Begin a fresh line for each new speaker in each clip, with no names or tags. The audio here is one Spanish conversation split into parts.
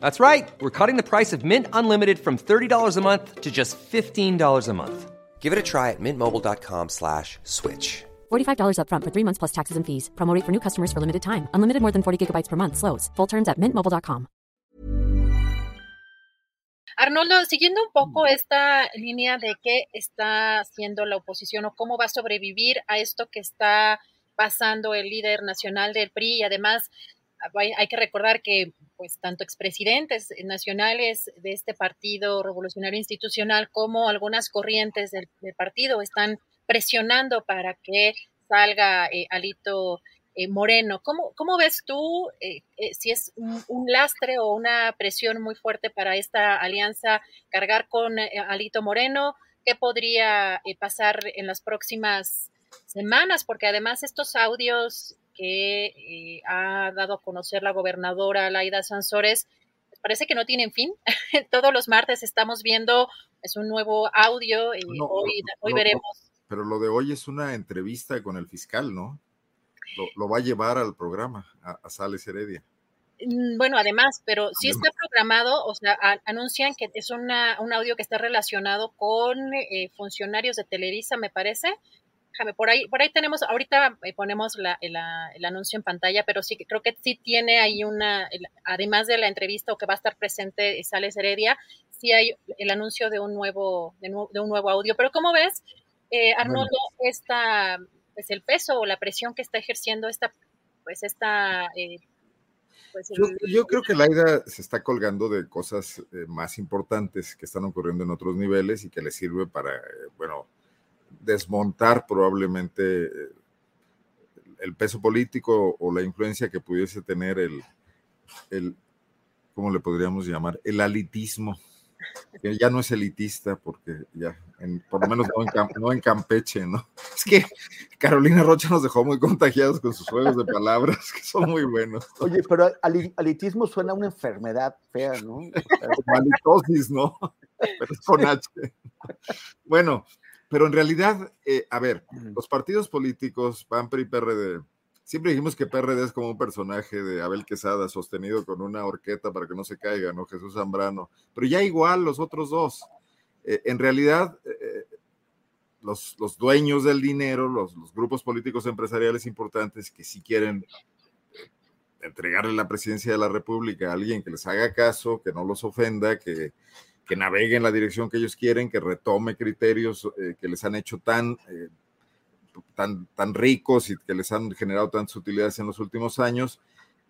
That's right. We're cutting the price of Mint Unlimited from $30 a month to just $15 a month. Give it a try at mintmobile.com slash switch.
$45 upfront for three months plus taxes and fees. Promote for new customers for limited time. Unlimited more than 40 gigabytes per month. Slows. Full terms at mintmobile.com.
Arnoldo, siguiendo un poco esta línea de qué está haciendo la oposición o cómo va a sobrevivir a esto que está pasando el líder nacional del PRI y además hay que recordar que pues tanto expresidentes nacionales de este partido revolucionario institucional como algunas corrientes del, partido están presionando para que salga eh, Alito eh, Moreno. ¿Cómo, ¿Cómo, ves tú eh, si es un, lastre o una presión muy fuerte para esta alianza cargar con Alito Moreno? ¿Qué podría pasar en las próximas semanas? Porque además estos audios que eh, ha dado a conocer la gobernadora Laida Sansores, pues, parece que no tienen fin. Todos los martes estamos viendo es un nuevo audio y hoy, hoy veremos.
pero lo de hoy es una entrevista con el fiscal, ¿no? Lo, va a llevar al programa, a, Sales Heredia.
Mm, bueno, además, pero sí está programado, o sea, anuncian que es una, un audio que está relacionado con eh, funcionarios de Televisa, me parece, por ahí, por ahí tenemos, ahorita eh, ponemos el anuncio en pantalla, pero sí creo que sí tiene ahí una, además de la entrevista o que va a estar presente Sales Heredia, sí hay el anuncio de un nuevo, de, un nuevo audio. Pero ¿cómo ves, eh, Arnoldo, esta, pues el peso o la presión que está ejerciendo esta, pues esta eh,
pues, yo, creo que Laida se está colgando de cosas eh, más importantes que están ocurriendo en otros niveles y que le sirve para, bueno, desmontar probablemente eh, el peso político o la influencia que pudiese tener el, el ¿cómo le podríamos llamar? El alitismo, que ya no es elitista, porque ya, por lo menos no en, Campeche, ¿no? Es que Carolina Rocha nos dejó muy contagiados con sus juegos de palabras, que son muy buenos.
Oye, pero alitismo suena a una enfermedad fea, ¿no?
Malitosis, ¿no? Pero es con H. Bueno, pero en realidad, eh, a ver, los partidos políticos, PAN, PRI, PRD, siempre dijimos que PRD es como un personaje de Abel Quesada sostenido con una horqueta para que no se caiga, ¿no? Jesús Zambrano. Pero ya igual los otros dos. Eh, en realidad, eh, los, los, dueños del dinero, los, los, grupos políticos empresariales importantes que si quieren entregarle la presidencia de la República a alguien que les haga caso, que no los ofenda, que que navegue en la dirección que ellos quieren, que retome criterios eh, que les han hecho tan, eh, tan, tan ricos y que les han generado tantas utilidades en los últimos años,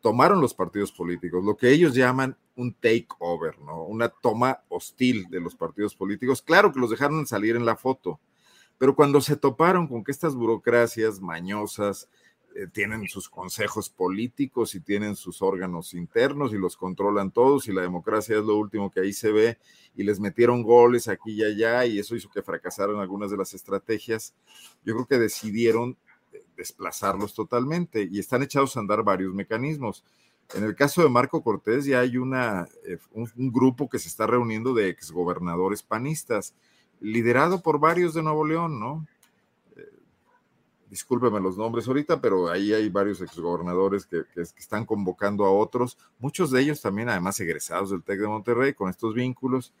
tomaron los partidos políticos, lo que ellos llaman un takeover, ¿no? Una toma hostil de los partidos políticos. Claro que los dejaron salir en la foto, pero cuando se toparon con que estas burocracias mañosas, eh, tienen sus consejos políticos y tienen sus órganos internos y los controlan todos y la democracia es lo último que ahí se ve y les metieron goles aquí y allá y eso hizo que fracasaran algunas de las estrategias. Yo creo que decidieron eh, desplazarlos totalmente y están echados a andar varios mecanismos. En el caso de Marco Cortés ya hay una, eh, un grupo que se está reuniendo de exgobernadores panistas, liderado por varios de Nuevo León, ¿no? Discúlpeme los nombres ahorita, pero ahí hay varios exgobernadores que, que, están convocando a otros, muchos de ellos también además egresados del TEC de Monterrey con estos vínculos,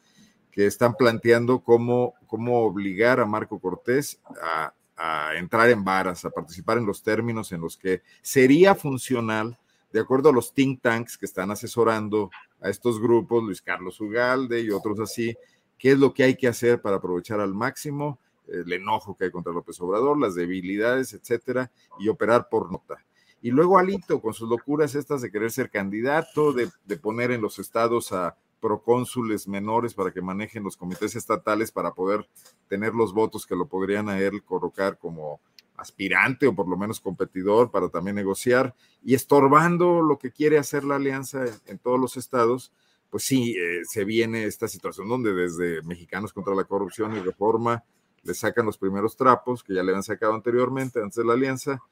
que están planteando cómo, cómo obligar a Marco Cortés a, a entrar en varas, a participar en los términos en los que sería funcional, de acuerdo a los think tanks que están asesorando a estos grupos, Luis Carlos Ugalde y otros así, qué es lo que hay que hacer para aprovechar al máximo el enojo que hay contra López Obrador, las debilidades, etcétera, y operar por nota. Y luego Alito, con sus locuras estas de querer ser candidato, de, poner en los estados a procónsules menores para que manejen los comités estatales para poder tener los votos que lo podrían a él colocar como aspirante o por lo menos competidor para también negociar y estorbando lo que quiere hacer la alianza en, todos los estados, pues sí, eh, se viene esta situación donde desde Mexicanos contra la Corrupción y Reforma le sacan los primeros trapos que ya le habían sacado anteriormente antes de la alianza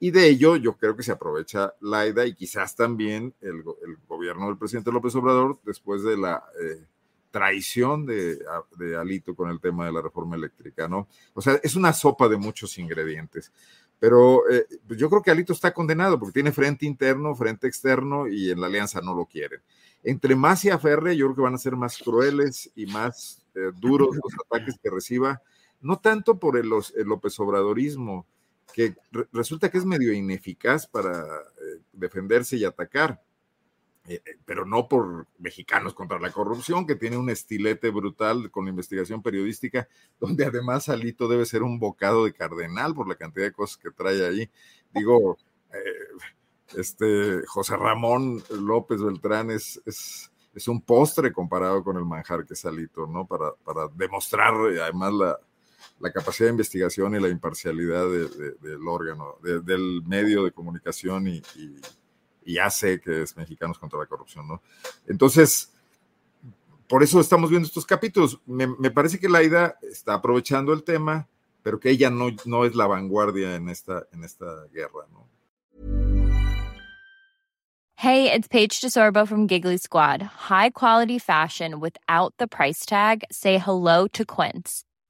y de ello yo creo que se aprovecha Laida y quizás también el, gobierno del presidente López Obrador después de la eh, traición de, Alito con el tema de la reforma eléctrica, ¿no? O sea, es una sopa de muchos ingredientes. Pero eh, pues yo creo que Alito está condenado porque tiene frente interno, frente externo y en la alianza no lo quieren. Entre más se aferre, yo creo que van a ser más crueles y más eh, duros los ataques que reciba, no tanto por el, López Obradorismo, que resulta que es medio ineficaz para eh, defenderse y atacar, eh, eh, pero no por mexicanos contra la corrupción, que tiene un estilete brutal con investigación periodística, donde además Alito debe ser un bocado de cardenal por la cantidad de cosas que trae ahí. Digo, este José Ramón López Beltrán es, es, es un postre comparado con el manjar que es Alito, ¿no? Para, para demostrar además la, la capacidad de investigación y la imparcialidad del órgano, del medio de comunicación y, ya sé que es Mexicanos contra la Corrupción, ¿no? Entonces, por eso estamos viendo estos capítulos. Me, parece que Laida está aprovechando el tema, pero que ella no, no es la vanguardia en esta, en esta guerra, ¿no?
Hey, it's Paige DeSorbo from Giggly Squad. High quality fashion without the price tag. Say hello to Quince.